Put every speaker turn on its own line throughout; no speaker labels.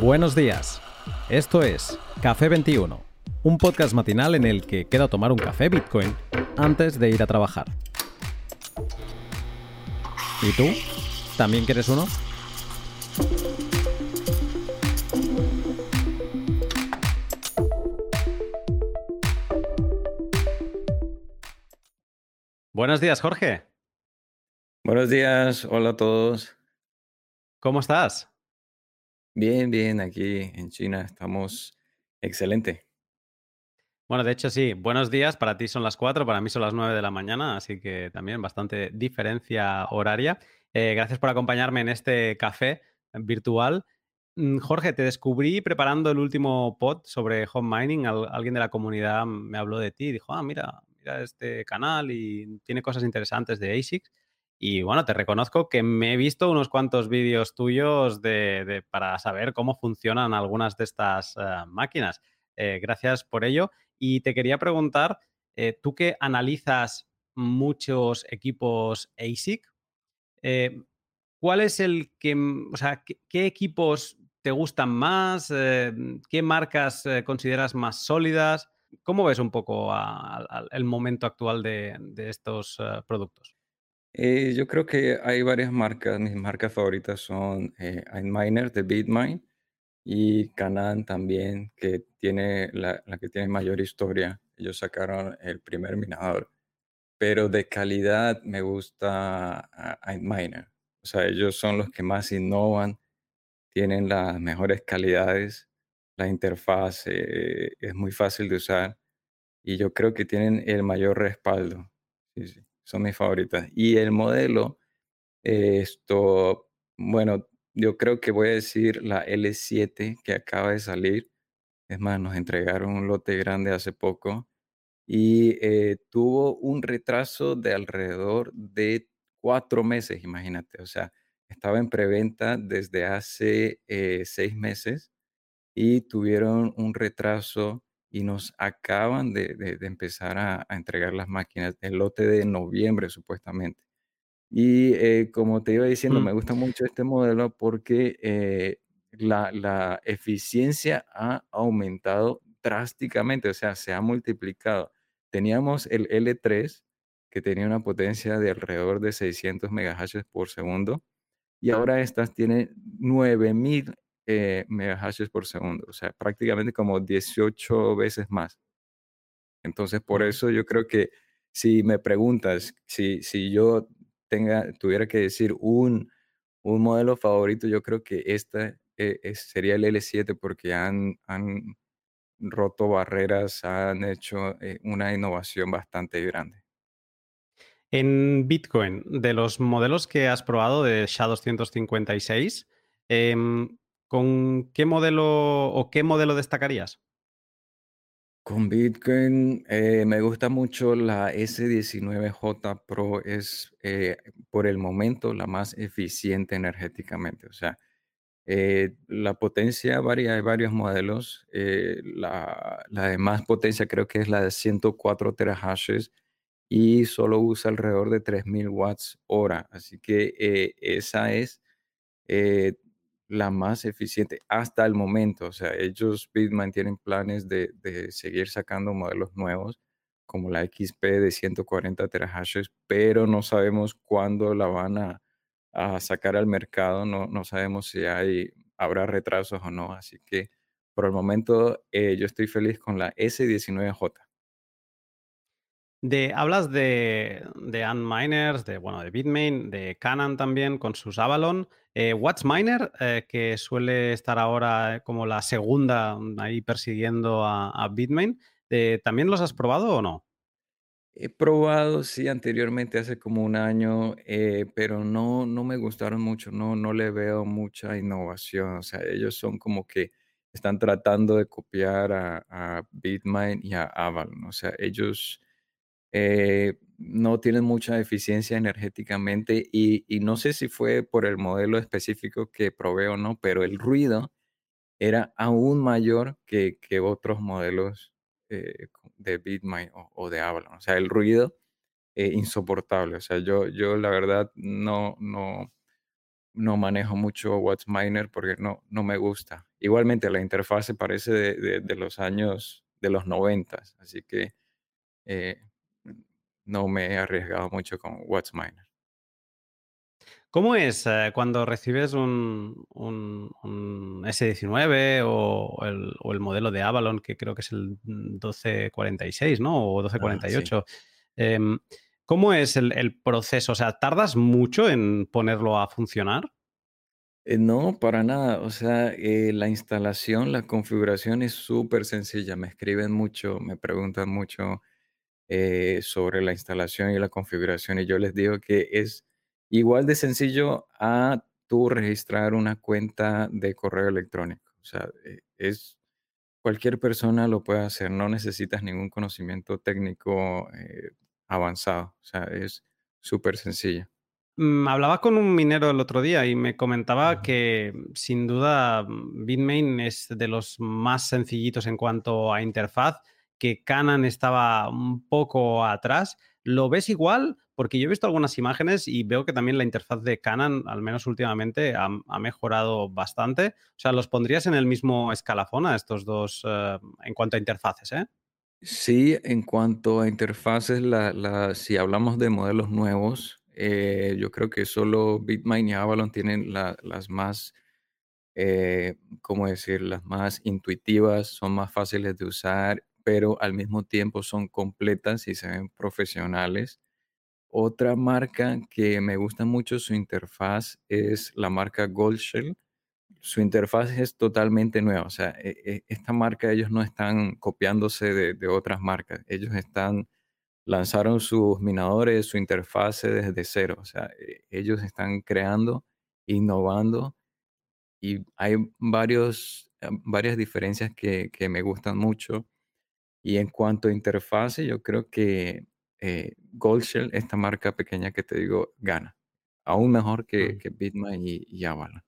Buenos días. Esto es Café 21, un podcast matinal en el que queda tomar un café Bitcoin antes de ir a trabajar. ¿Y tú? ¿También quieres uno? Buenos días, Jorge.
Buenos días, hola a todos.
¿Cómo estás?
Bien, bien, aquí en China estamos excelente.
Bueno, de hecho sí, buenos días, para ti son las 4, para mí son las 9 de la mañana, así que también bastante diferencia horaria. Eh, gracias por acompañarme en este café virtual. Mm, Jorge, te descubrí preparando el último pod sobre home mining. alguien de la comunidad me habló de ti y dijo, ah, mira, mira este canal y tiene cosas interesantes de ASICS. Y bueno, te reconozco que me he visto unos cuantos vídeos tuyos de, para saber cómo funcionan algunas de estas eh, máquinas. Eh, gracias por ello. Y te quería preguntar, eh, tú que analizas muchos equipos ASIC, ¿cuál es el que, o sea, qué, equipos te gustan más? ¿Qué marcas consideras más sólidas? ¿Cómo ves un poco el momento actual de estos productos?
Eh, yo creo que hay varias marcas. Mis marcas favoritas son eh, Miner de Bitmine y Canaan también, que tiene la, la que tiene mayor historia. Ellos sacaron el primer minador. Pero de calidad me gusta Miner. O sea, ellos son los que más innovan, tienen las mejores calidades, la interfaz eh, es muy fácil de usar y yo creo que tienen el mayor respaldo. Sí, sí son mis favoritas. Y el modelo, esto, bueno, yo creo que voy a decir la L7 que acaba de salir. Es más, nos entregaron un lote grande hace poco y eh, tuvo un retraso de alrededor de cuatro meses, imagínate. O sea, estaba en preventa desde hace eh, seis meses y tuvieron un retraso y nos acaban de, empezar a, entregar las máquinas, el lote de noviembre supuestamente. Y eh, como te iba diciendo, me gusta mucho este modelo porque eh, la, eficiencia ha aumentado drásticamente, o sea, se ha multiplicado. Teníamos el L3, que tenía una potencia de alrededor de 600 megahashes por segundo, y ahora estas tienen 9000 eh, megahashes por segundo, o sea, prácticamente como 18 veces más. Entonces, por eso yo creo que si me preguntas, si, si yo tenga, tuviera que decir un, un modelo favorito, yo creo que esta eh, sería el L7 porque han, han roto barreras, han hecho eh, una innovación bastante grande.
En Bitcoin, de los modelos que has probado de SHA-256, ¿Con qué modelo o qué modelo destacarías?
Con Bitcoin eh, me gusta mucho la S19J Pro, es eh, por el momento la más eficiente energéticamente. O sea, eh, la potencia varía, hay varios modelos. la, la, de más potencia creo que es la de 104 terahashes y solo usa alrededor de 3000 watts hora. Así que esa es la más eficiente hasta el momento. O sea, ellos, Bitmain, tienen planes de, seguir sacando modelos nuevos como la XP de 140 terahashes, pero no sabemos cuándo la van a, sacar al mercado. No, no sabemos si hay, habrá retrasos o no. Así que por el momento eh, yo estoy feliz con la S19J.
De, hablas de, de Antminers, de, bueno, de Bitmain, de Canon también con sus Avalon. Eh, WatchMiner, eh, que suele estar ahora como la segunda ahí persiguiendo a, Bitmain, eh, ¿también los has probado o no?
He probado, sí, anteriormente, hace como un año, pero no, no me gustaron mucho, no, no le veo mucha innovación. O sea, ellos son como que están tratando de copiar a Bitmain y a Avalon. O sea, ellos eh, no tienen mucha eficiencia energéticamente y, no sé si fue por el modelo específico que probé o no, pero el ruido era aún mayor que, que otros modelos eh, de Bitmain o, de Avalon. O sea, el ruido eh, insoportable. O sea, yo, yo la verdad no, no, no manejo mucho WhatsMiner porque no, no me gusta. Igualmente, la interfase parece de, de- de los años de los 90, así que eh, no me he arriesgado mucho con WhatsMiner.
¿Cómo es eh, cuando recibes un, un- un S19 o el, o el modelo de Avalon, que creo que es el 1246, ¿no? O
Ah, sí.
1248. Em, ¿cómo es el, el proceso? O sea, ¿tardas mucho en ponerlo a funcionar?
Eh, no, para nada. O sea, eh, la instalación, la configuración es súper sencilla. Me escriben mucho, me preguntan mucho eh, sobre la instalación y la configuración y yo les digo que es igual de sencillo a tú registrar una cuenta de correo electrónico. O sea, eh, es cualquier persona lo puede hacer, no necesitas ningún conocimiento técnico eh, avanzado. O sea, es súper sencillo.
Mm, Hablaba con un minero el otro día y me comentaba que mm, sin duda mm, Bitmain es de los más sencillitos en cuanto a interfaz, que Canon estaba un poco atrás. ¿Lo ves igual? Porque yo he visto algunas imágenes y veo que también la interfaz de Canon, al menos últimamente, ha, mejorado bastante. O sea, ¿los pondrías en el mismo escalafón a estos dos eh, en cuanto a interfaces, eh?
Sí, en cuanto a interfaces, la, si hablamos de modelos nuevos, eh, yo creo que solo Bitmain y Avalon tienen la- las más, eh, ¿cómo decir? Las más intuitivas, son más fáciles de usar, pero al mismo tiempo son completas y se ven profesionales. Otra marca que me gusta mucho su interfaz es la marca Goldshell su interfaz es totalmente nueva. O sea, e- e- esta marca, ellos no están copiándose de, de otras marcas. Ellos están, lanzaron sus minadores, su interfase desde cero. O sea, e- ellos están creando, innovando y hay varios, varias diferencias que, que me gustan mucho. Y en cuanto a interfase, yo creo que eh, Goldshell, esta marca pequeña que te digo, gana. Aún mejor que,
Mm.
que Bitmain y, y Avalon.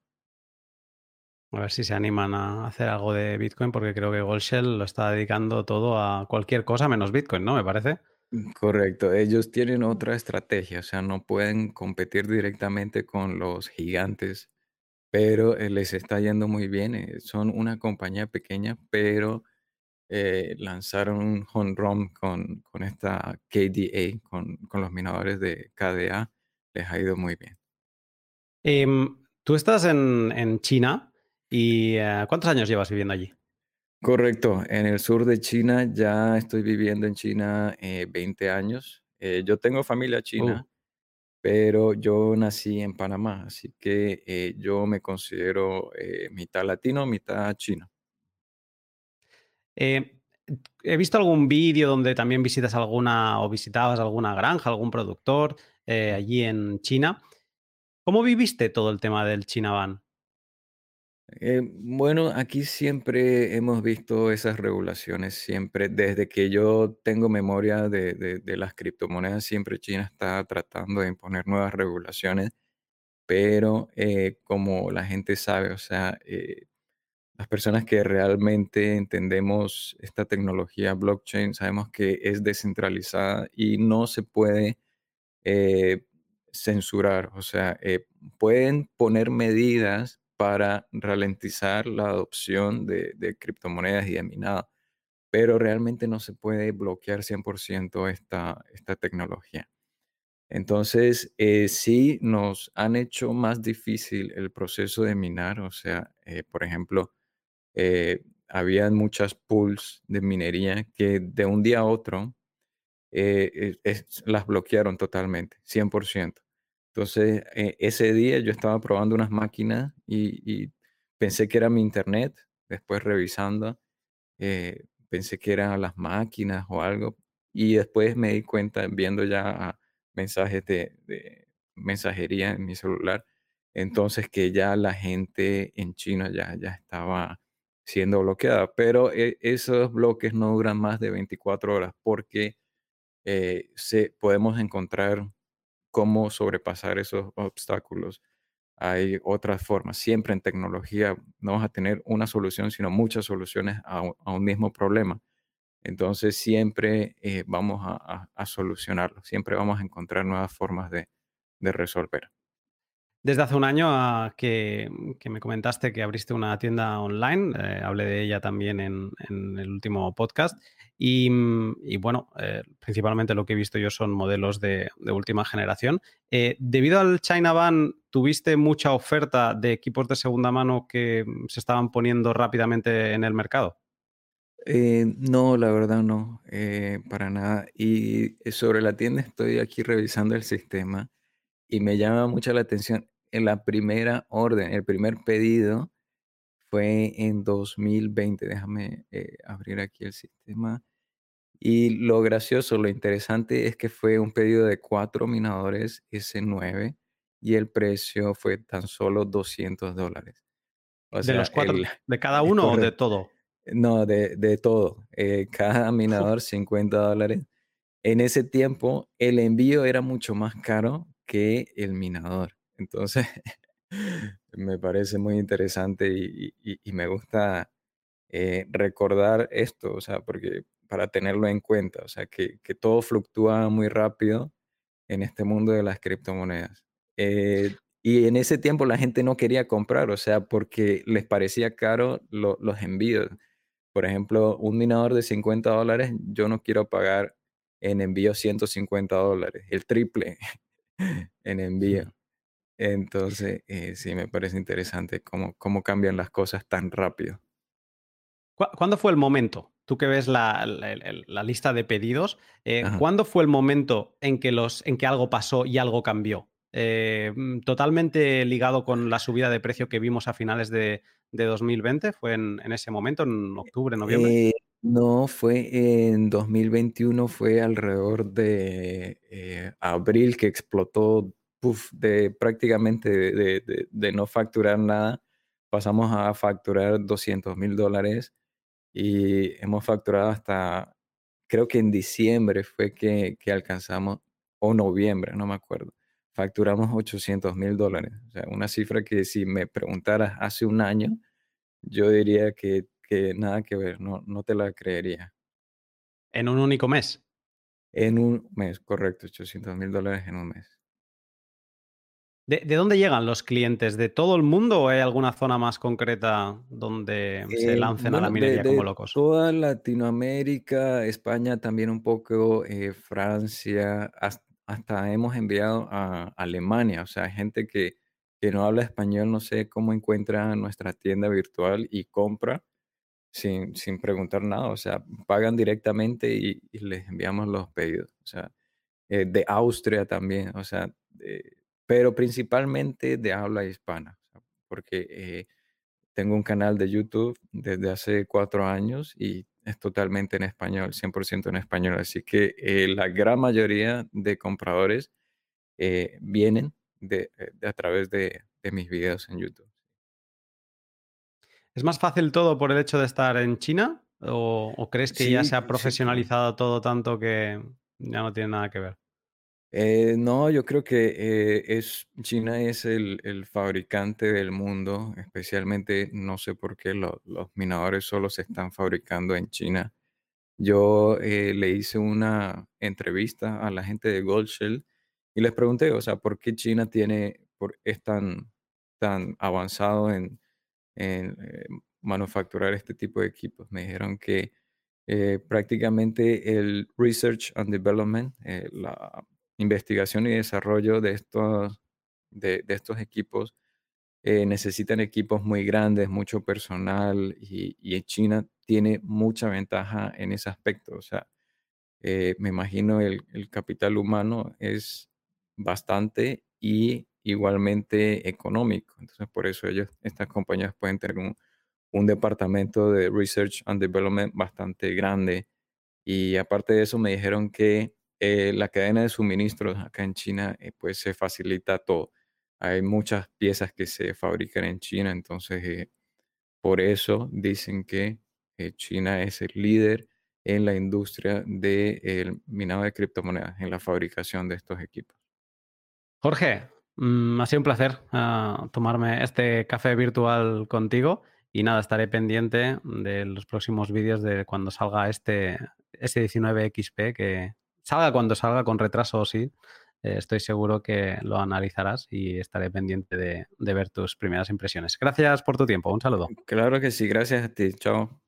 A ver si se animan a hacer algo de Bitcoin, porque creo que Goldshell lo está dedicando todo a cualquier cosa menos Bitcoin, ¿no? Me parece.
Mm, Correcto, ellos tienen otra estrategia, o sea, no pueden competir directamente con los gigantes, pero eh, les está yendo muy bien. eh, Son una compañía pequeña, pero eh, lanzaron un home run con, con esta KDA, con, con los minadores de KDA, les ha ido muy bien.
Em, tú estás en, en China y eh, ¿cuántos años llevas viviendo allí?
Correcto, en el sur de China ya estoy viviendo en China eh, 20 años. Eh, yo tengo familia
Uh.
china pero yo nací en Panamá, así que eh, yo me considero eh, mitad latino, mitad chino.
Eh, he visto algún vídeo donde también visitas alguna o visitabas alguna granja, algún productor eh, allí en China. ¿Cómo viviste todo el tema del Chinaban?
Eh, bueno, aquí siempre hemos visto esas regulaciones, siempre, desde que yo tengo memoria de, de- de las criptomonedas, siempre China está tratando de imponer nuevas regulaciones, pero eh, como la gente sabe, o sea, eh, las personas que realmente entendemos esta tecnología blockchain, sabemos que es descentralizada y no se puede eh, censurar, o sea, eh, pueden poner medidas para ralentizar la adopción de, criptomonedas y de minado, pero realmente no se puede bloquear 100% esta, esta tecnología. Entonces, eh, sí nos han hecho más difícil el proceso de minar, o sea, eh, por ejemplo, eh, habían muchas pools de minería que de un día a otro eh, eh, es- las bloquearon totalmente, 100%. Entonces, eh, ese día yo estaba probando unas máquinas y, y pensé que era mi internet, después revisando, eh, pensé que eran las máquinas o algo, y después me di cuenta, viendo ya ah, mensajes de, de mensajería en mi celular, entonces que ya la gente en China ya, ya estaba siendo bloqueada, pero eh, esos bloques no duran más de 24 horas porque eh, se, podemos encontrar cómo sobrepasar esos obstáculos. Hay otras formas. Siempre en tecnología no vas a tener una solución, sino muchas soluciones a, un mismo problema. Entonces siempre eh, vamos a solucionarlo, siempre vamos a encontrar nuevas formas de, de resolver.
Desde hace un año ah, que, me comentaste que abriste una tienda online, eh, hablé de ella también en, el último podcast, y, bueno, eh, principalmente lo que he visto yo son modelos de, última generación. Eh, debido al China Ban, ¿tuviste mucha oferta de equipos de segunda mano que se estaban poniendo rápidamente en el mercado?
no, la verdad no, para nada. Y sobre la tienda estoy aquí revisando el sistema y me llama mucho la atención en la primera orden, el primer pedido fue en 2020. Déjame eh, abrir aquí el sistema. Y lo gracioso, lo interesante es que fue un pedido de cuatro minadores S9 y el precio fue tan solo 200 dólares.
¿De los cuatro? ¿De cada uno o de todo?
No, de, de todo. Eh, cada minador 50 dólares. En ese tiempo, el envío era mucho más caro que el minador. Entonces, me parece muy interesante y, me gusta eh, recordar esto, o sea, porque para tenerlo en cuenta, o sea, que, todo fluctúa muy rápido en este mundo de las criptomonedas. Eh, y en ese tiempo la gente no quería comprar, o sea, porque les parecía caro los envíos. Por ejemplo, un minador de 50 dólares, yo no quiero pagar en envío 150 dólares, el triple en envío. Entonces, eh, sí, me parece interesante cómo, cómo cambian las cosas tan rápido.
¿Cuándo fue el momento? Tú que ves la, lista de pedidos, eh, ¿cuándo fue el momento en que, los, en que algo pasó y algo cambió? Eh, mm, ¿Totalmente ligado con la subida de precio que vimos a finales de, 2020? ¿Fue en, ese momento, en octubre, noviembre?
no, fue en 2021, fue alrededor de abril que explotó de prácticamente de, no facturar nada, pasamos a facturar 200 mil dólares y hemos facturado hasta, creo que en diciembre fue que, alcanzamos, o noviembre, no me acuerdo, facturamos 800 mil dólares. O sea, una cifra que si me preguntaras hace un año, yo diría que, que nada que ver, no, no te la creería.
¿En un único mes?
En un mes, correcto, 800 mil dólares en un mes.
¿De, dónde llegan los clientes? ¿De todo el mundo o hay alguna zona más concreta donde se eh, lancen a la minería como locos?
Toda Latinoamérica, España también un poco, eh, Francia, hasta, hemos enviado a Alemania, o sea, gente que, que no habla español, no sé cómo encuentra nuestra tienda virtual y compra sin, sin preguntar nada, o sea, pagan directamente y, les enviamos los pedidos, o sea, eh, de Austria también, o sea, pero principalmente de habla hispana, porque eh, tengo un canal de YouTube desde hace cuatro años y es totalmente en español, 100% en español. Así que eh, la gran mayoría de compradores eh, vienen de, a través de, mis videos en YouTube.
¿Es más fácil todo por el hecho de estar en China? ¿O, crees que ya se ha profesionalizado todo tanto que ya no tiene nada que ver?
Eh, no, yo creo que eh, es, China es el, fabricante del mundo, especialmente no sé por qué los minadores solo se están fabricando en China. Yo eh, le hice una entrevista a la gente de Goldshell y les pregunté, o sea, ¿por qué China tiene, por, es tan, tan avanzado en, en manufacturar este tipo de equipos? Me dijeron que prácticamente el research and development, la investigación y desarrollo de estos, de, estos equipos eh, necesitan equipos muy grandes, mucho personal y, y, China tiene mucha ventaja en ese aspecto. O sea, eh, me imagino el, el, capital humano es bastante y igualmente económico. Entonces, por eso ellos, estas compañías pueden tener un, un departamento de Research and Development bastante grande. Y aparte de eso, me dijeron que eh, la cadena de suministros acá en China, eh, pues se facilita todo. Hay muchas piezas que se fabrican en China, entonces eh, por eso dicen que China es el líder en la industria del minado de criptomonedas, en la fabricación de estos equipos.
Jorge, mm, ha sido un placer ah, tomarme este café virtual contigo y nada, estaré pendiente de los próximos vídeos de cuando salga este S19XP que salga cuando salga, con retraso sí, eh, estoy seguro que lo analizarás y estaré pendiente de ver tus primeras impresiones. Gracias por tu tiempo. Un saludo.
Claro que sí, gracias a ti. Chao.